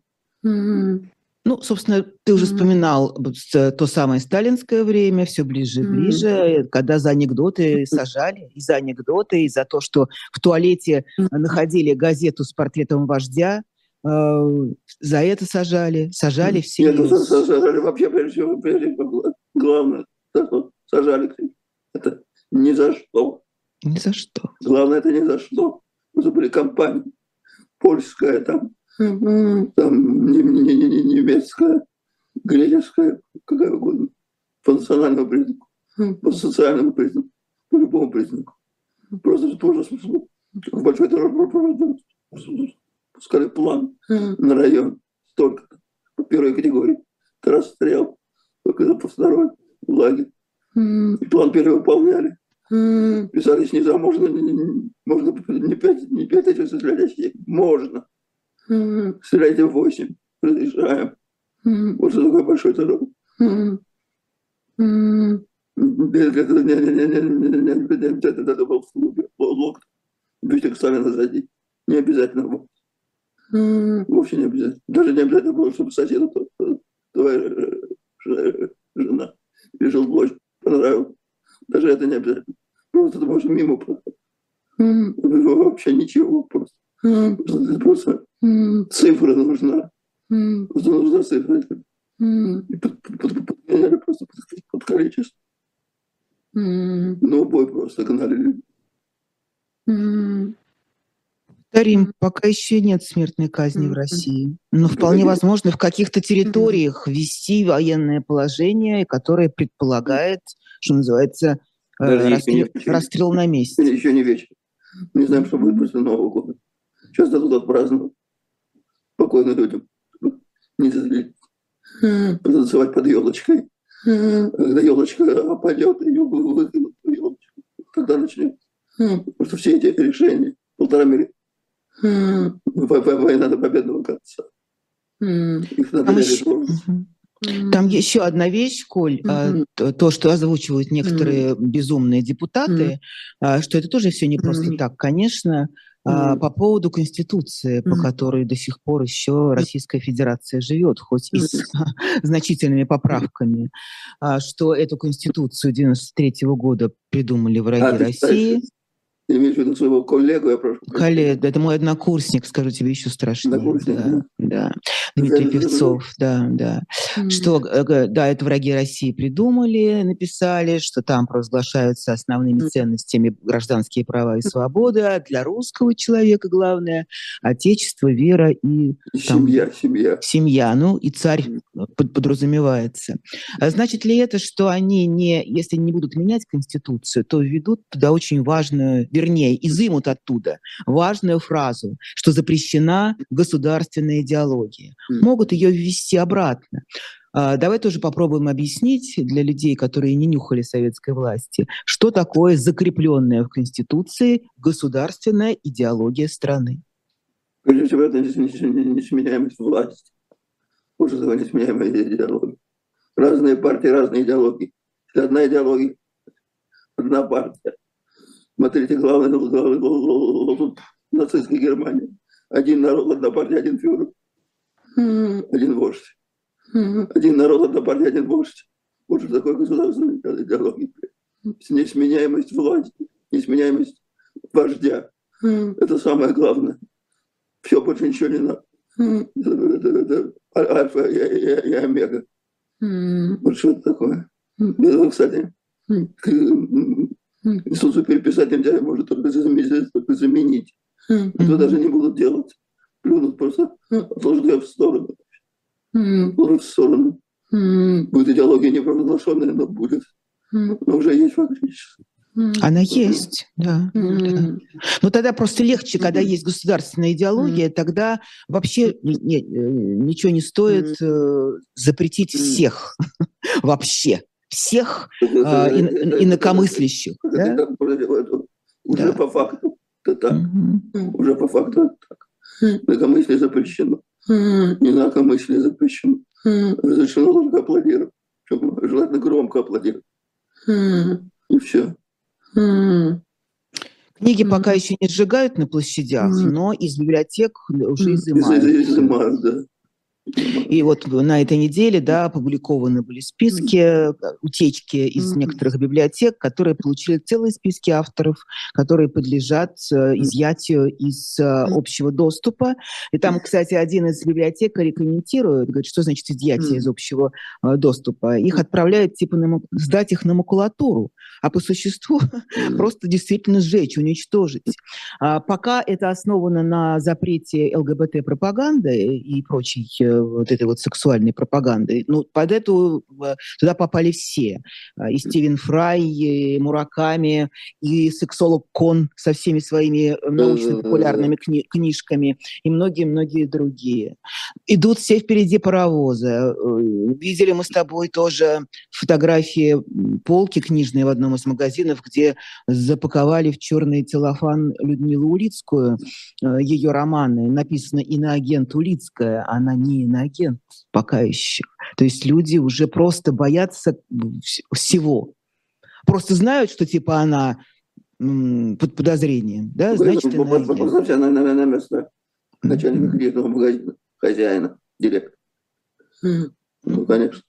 Ну, собственно, ты уже вспоминал то самое сталинское время, все ближе и ближе, когда за анекдоты сажали, и за анекдоты, и за то, что в туалете находили газету с портретом вождя, э, за это сажали, сажали все. Нет, сажали вообще, прежде всего, прежде всего, главное, сажали, это ни за что. Ни за что. Главное, это ни за что. Это были компании. Польская там, там немецкая, греческая, какая угодно. По национальному признаку, по социальному признаку, по любому признаку. Просто тоже в большой пускали план на район столько по первой категории. Расстрел, только по второй лагерь. И план перевыполняли. Писали снизу, а можно, можно не пять, не пять этих стрелять, можно. Стреляйте в восемь, разрешаем. Вот что такое большой террор. Это был в клубе, локт. Бюстик Сталина сзади. Не обязательно был. Вовсе не обязательно. Даже не обязательно было, чтобы соседу твоя жена или жилплощадь понравилась. Даже это не обязательно. Просто ты можешь мимо проходить. Вообще ничего просто. Просто цифра нужна. Просто нужна цифра. И подгоняли просто под количество. Ну, бой просто гнали. Повторим, пока еще нет смертной казни в России. Но вполне возможно в каких-то территориях ввести военное положение, которое предполагает, что называется, расстрел, расстрел на месте. Еще не вечер. Не знаем, что будет после Нового года. Сейчас дадут отпраздновать. Спокойно людям. Не зазлить. Потанцевать под елочкой. Когда елочка опадет, ее выкинут елочку. Тогда начнем. Потому что все эти решения, полтора миллиона, война до победного конца. Их надо а еще... Там еще одна вещь, Коль, mm-hmm. то, что озвучивают некоторые mm-hmm. безумные депутаты, mm-hmm. что это тоже все не просто mm-hmm. так, конечно. Mm-hmm. По поводу Конституции, mm-hmm. по которой до сих пор еще Российская Федерация живет, хоть и с значительными поправками, что эту Конституцию 93 года придумали враги а, России. Ты имеешь в виду своего коллегу, я прошу. Коллега, это мой однокурсник, скажу тебе еще страшнее. Однокурсник, да. да. Дмитрий Певцов, да, да. Mm-hmm. Что, э, да, это враги России придумали, написали, что там провозглашаются основными mm-hmm. ценностями гражданские права и свободы, а для русского человека главное – отечество, вера и… Там, семья, семья. Семья, ну и царь mm-hmm. подразумевается. А значит ли это, что они не, если не будут менять Конституцию, то введут туда очень важную вернее, изымут оттуда важную фразу, что запрещена государственная идеология. Могут ее ввести обратно. А, давай тоже попробуем объяснить для людей, которые не нюхали советской власти, что такое закрепленная в Конституции государственная идеология страны. Прежде всего, это несменяемость власти. Хуже того, несменяемая идеология. Разные партии, разные идеологии. Одна идеология, одна партия. Смотрите, главный, главный, главный нацистской Германии. Один народ, одна партия, один фюрер. Один вождь. Один народ, одна партия, один вождь. Вот что такое государственная идеология. Несменяемость власти, несменяемость вождя. Это самое главное. Все, больше ничего не надо. Это, это, это альфа и, и, и омега. Вот что это такое. Кстати, Конституцию переписать нельзя, может только заменить. Только заменить. Mm-hmm. Этого даже не будут делать. Плюнут просто, отложат ее в сторону. Отложат в сторону. Будет идеология не провозглашенная, но будет. Но уже есть фактически. Она есть, да. Mm-hmm. да. Но тогда просто легче, когда mm-hmm. есть государственная идеология, mm-hmm. тогда вообще не, не, ничего не стоит mm-hmm. запретить всех вообще всех э, ин, инакомыслящих. Да? Уже да. по факту это так. Угу. Уже по факту это так. Инакомыслие запрещено. Инакомыслие запрещено. Разрешено только аплодировать. Желательно громко аплодировать. И все. Книги пока еще не сжигают на площадях, но из библиотек уже изымают. Изымают, да. И вот на этой неделе да, опубликованы были списки, э, утечки из mm-hmm. некоторых библиотек, которые получили целые списки авторов, которые подлежат э, изъятию из mm-hmm. общего доступа. И там, кстати, один из библиотекарей комментирует, говорит, что значит изъятие mm-hmm. из общего доступа. Их отправляют типа на, сдать их на макулатуру, а по существу mm-hmm. просто действительно сжечь, уничтожить. А пока это основано на запрете ЛГБТ-пропаганды и прочей вот этой вот сексуальной пропаганды. Ну, под эту э, туда попали все. А, и Стивен Фрай, и Мураками, и сексолог Кон со всеми своими э, научно-популярными кни- книжками, и многие-многие другие. Идут все впереди паровоза. Э, видели мы с тобой тоже фотографии полки книжные в одном из магазинов, где запаковали в черный целлофан Людмилу Улицкую, ее романы. Написано «Иноагент Улицкая», она не иноагент пока еще. То есть люди уже просто боятся всего. Просто знают, что типа она под подозрением, да, ну, значит, Поставьте она на, на место начальника кредитного магазина, хозяина, директора. Ну, конечно.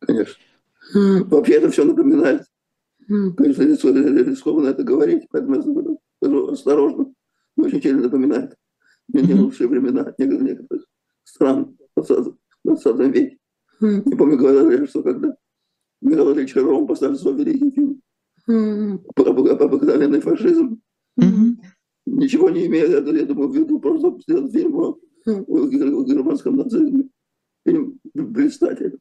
Конечно. Вообще это все напоминает. Конечно, рискованно это говорить, поэтому я скажу осторожно. Очень сильно напоминает. Не, не лучшие времена некоторых стран в 20 веке. Mm. Не помню, говорили, что когда Михаил Ильич Ром поставил свой великий фильм mm. «Обыкновенный фашизм», mm-hmm. ничего не имея, я думаю, в виду просто сделать фильм о, о германском нацизме. Фильм блистательный.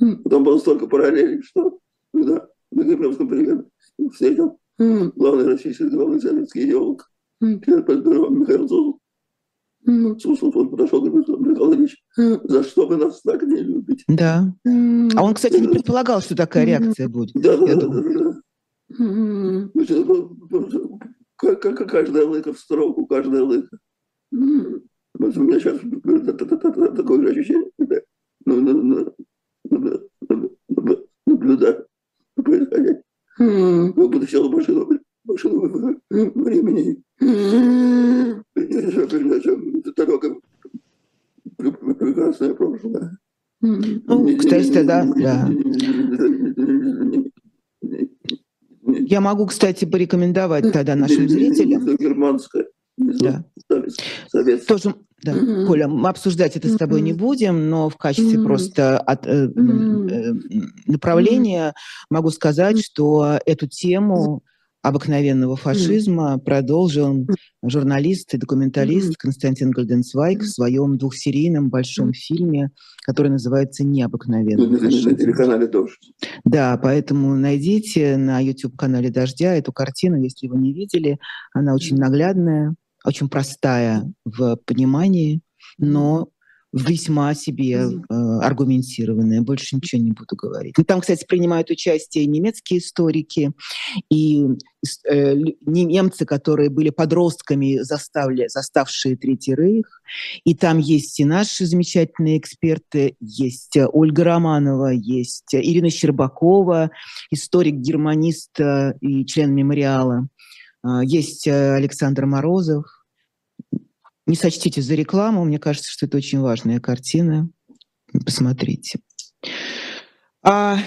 Mm. Там было столько параллелей, что когда на Кремлевском привет встретил mm. главный российский, главный советский идеолог, mm. Михаил Зозул, Суслов, он подошел и говорит, Михаил Ильич, за что вы нас так не любите? Да. А он, кстати, не предполагал, что такая реакция будет. Да, да, да. Каждая лыка в строку, каждая лыка. Вот у меня сейчас такое же ощущение, наблюдаю происходящее. Как будто сел в машину, машину времени дорога прекрасное прошлое. Ну, кстати, да, да. Я могу, кстати, порекомендовать тогда нашим зрителям. Германская. Да. Тоже, да. Угу. Коля, мы обсуждать это с тобой угу. не будем, но в качестве угу. просто от, э, э, направления угу. могу сказать, что эту тему обыкновенного фашизма продолжил журналист и документалист. Константин Гольденцвайк в своем двухсерийном большом фильме, который называется «Необыкновенный фашизм». На телеканале «Дождь». Да, поэтому найдите на YouTube-канале «Дождя» эту картину, если вы не видели. Она очень наглядная, очень простая в понимании, но весьма себе э, аргументированные, больше ничего не буду говорить. Там, кстати, принимают участие немецкие историки и э, немцы, которые были подростками, заставили, заставшие Третий Рейх. И там есть и наши замечательные эксперты, есть Ольга Романова, есть Ирина Щербакова, историк-германист и член мемориала. Есть э, Александр Морозов, не сочтите за рекламу, мне кажется, что это очень важная картина. Посмотрите. А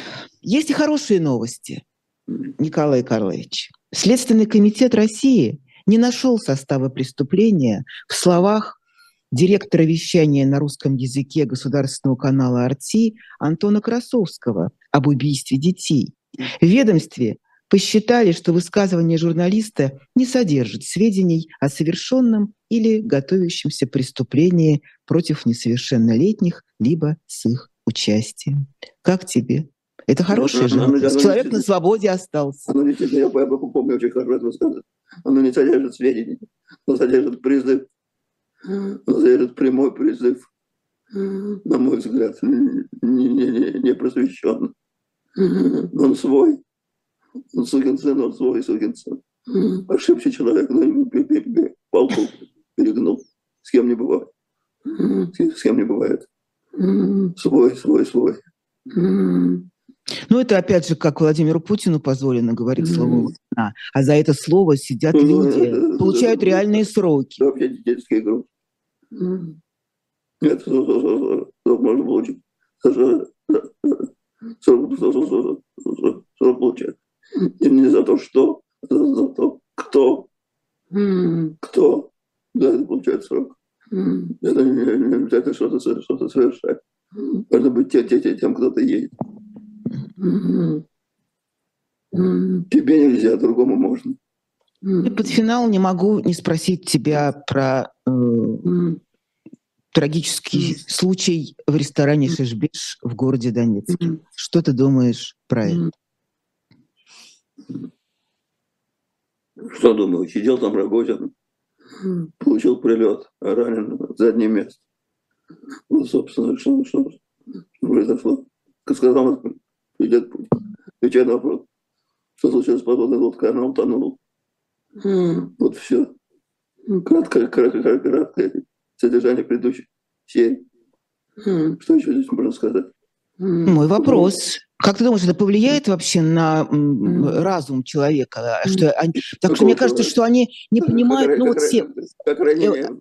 есть и хорошие новости, Николай Карлович. Следственный комитет России не нашел состава преступления в словах директора вещания на русском языке государственного канала «Арти» Антона Красовского об убийстве детей. В ведомстве посчитали, что высказывание журналиста не содержит сведений о совершенном или готовящемся преступлении против несовершеннолетних, либо с их участием. Как тебе Это хорошая же. Человек на свободе остался. Оно не, я помню очень хорошо это сказано. Оно не содержит сведений, но содержит призыв. Но содержит прямой призыв, на мой взгляд, не, не, не, не просвещенный. Он свой. Сукин сын, он свой сукин сын. Ошибся человек, но палку перегнул. С кем не бывает. С кем не бывает. Свой, свой, свой. Ну, это опять же, как Владимиру Путину позволено говорить слово «война», а за это слово сидят ну, люди, получают реальные сроки. Вообще детская игра. Нет, можно получить. Срок получать. И не за то, что, а за то, кто. Кто. Да, это получает срок. Это не обязательно что-то что совершать. Можно быть тем, тем кто-то едет. Тебе нельзя, другому можно. И под финал не могу не спросить тебя про э, трагический случай в ресторане Шишбиш в городе Донецке. Что ты думаешь про это? Что думаю? Сидел там Рогозин, получил прилет, ранен в заднее место. Вот, собственно, что, что, что произошло. Сказал, идет путь. Отвечая на вопрос, что случилось с подводной лодкой, она утонула. Mm. Вот все. Краткое, краткое, краткое содержание предыдущей серии. Mm. Что еще здесь можно сказать? Мой вопрос. Как ты думаешь, это повлияет вообще на разум человека? Что они, так что мне кажется, что они не понимают, ну как, вот все... Как ранение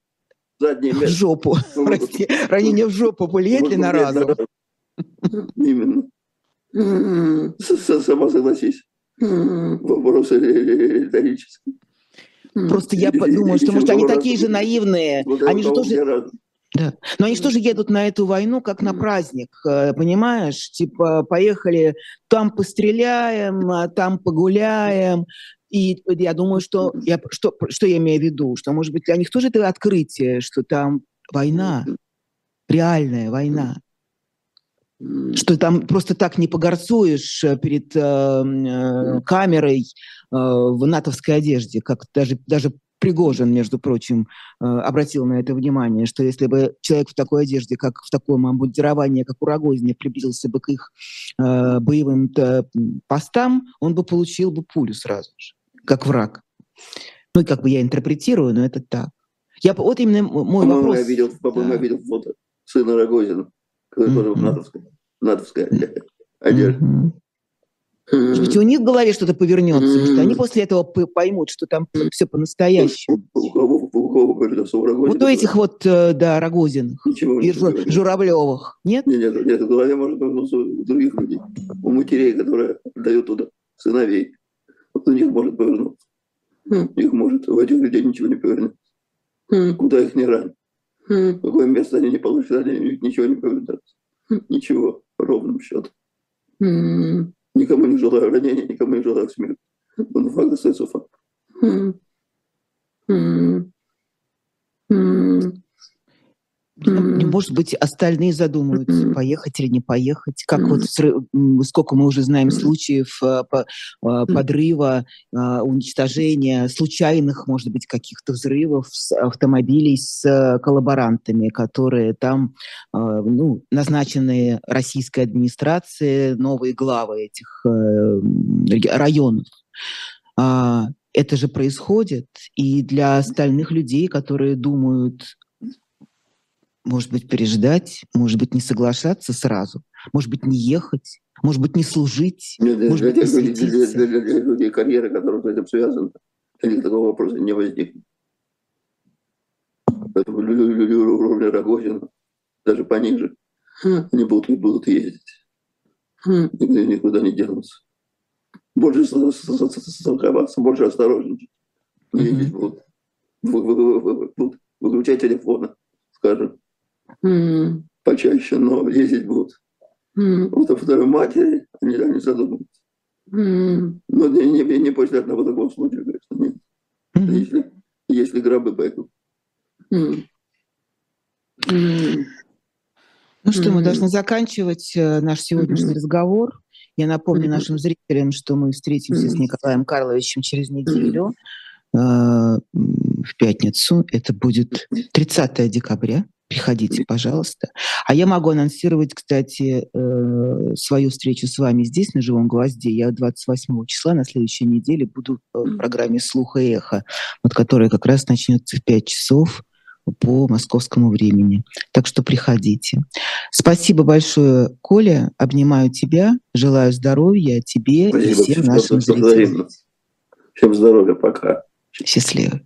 в жопу. Прости, ранение в жопу повлияет ли на разум? Именно. Сама согласись. Вопрос риторический. Просто я подумала, что, может, они такие же наивные. Они же тоже... Да. Но они что же едут на эту войну, как на праздник, э, понимаешь? Типа, поехали, там постреляем, а там погуляем. И я думаю, что я, что, что я имею в виду? Что, может быть, для них тоже это открытие, что там война, реальная война что там просто так не погорцуешь э, перед э, э, камерой э, в натовской одежде, как даже, даже Пригожин, между прочим, э, обратил на это внимание, что если бы человек в такой одежде, как в таком обмундировании, как у Рогозина, приблизился бы к их э, боевым постам, он бы получил бы пулю сразу же, как враг. Ну, как бы я интерпретирую, но это так. Я, вот именно мой по вопрос. Я видел, по-моему, да. я видел фото сына Рогозина который тоже в натовской, натовской одежде. Может быть, у них в голове что-то повернется, что они после этого поймут, что там все по-настоящему. У кого, у кого у Вот у этих вот, э, да, Рогозиных и Жу- Журавлевых, нет? Нет, нет, нет, в голове может повернуться у других людей, у матерей, которые дают туда сыновей. Вот у них может повернуться. Mm. У них может, у этих людей ничего не повернется. Mm. Куда их не ранят. Mm. Какое место они не получат, они ничего не повернется. Mm. Ничего, ровным счетом. Mm. Никому не желаю ранения, никому не желаю смерти. Но факт остается фактом. Может быть, остальные задумаются, поехать или не поехать. Как вот сколько мы уже знаем случаев а, а, подрыва, а, уничтожения, случайных, может быть, каких-то взрывов с автомобилей с коллаборантами, которые там ну, назначены российской администрацией, новые главы этих э, районов. Это же происходит, и для остальных людей, которые думают может быть, переждать, может быть, не соглашаться сразу, может быть, не ехать, может быть, не служить, для, может для, быть, не для, для, для, для людей карьеры, которые с этим связаны, для них такого вопроса не возникнет. Поэтому люди уровня Рогозина, даже пониже, хм. они будут, будут ездить. Хм. Никуда, никуда не денутся. Больше страховаться, больше осторожничать. Ездить будут. Будут выключать телефоны, скажем. Mm. Почаще, но ездить будут. Mm. Вот о второй матери они, они задумываются. Mm. Но не, не, не после одного такого случая, конечно, нет. Mm. Если, если гробы пойдут. Mm. Mm. Ну что, мы должны заканчивать э, наш сегодняшний mm-hmm. разговор. Я напомню нашим зрителям, что мы встретимся с Николаем Карловичем через неделю э, в пятницу. Это будет 30 декабря. Приходите, пожалуйста. А я могу анонсировать, кстати, э, свою встречу с вами здесь, на «Живом гвозде». Я 28 числа на следующей неделе буду в программе «Слух и эхо», вот, которая как раз начнется в 5 часов по московскому времени. Так что приходите. Спасибо большое, Коля. Обнимаю тебя. Желаю здоровья тебе Спасибо, и всем нашим зрителям. Всем здоровья. Пока. Счастливо.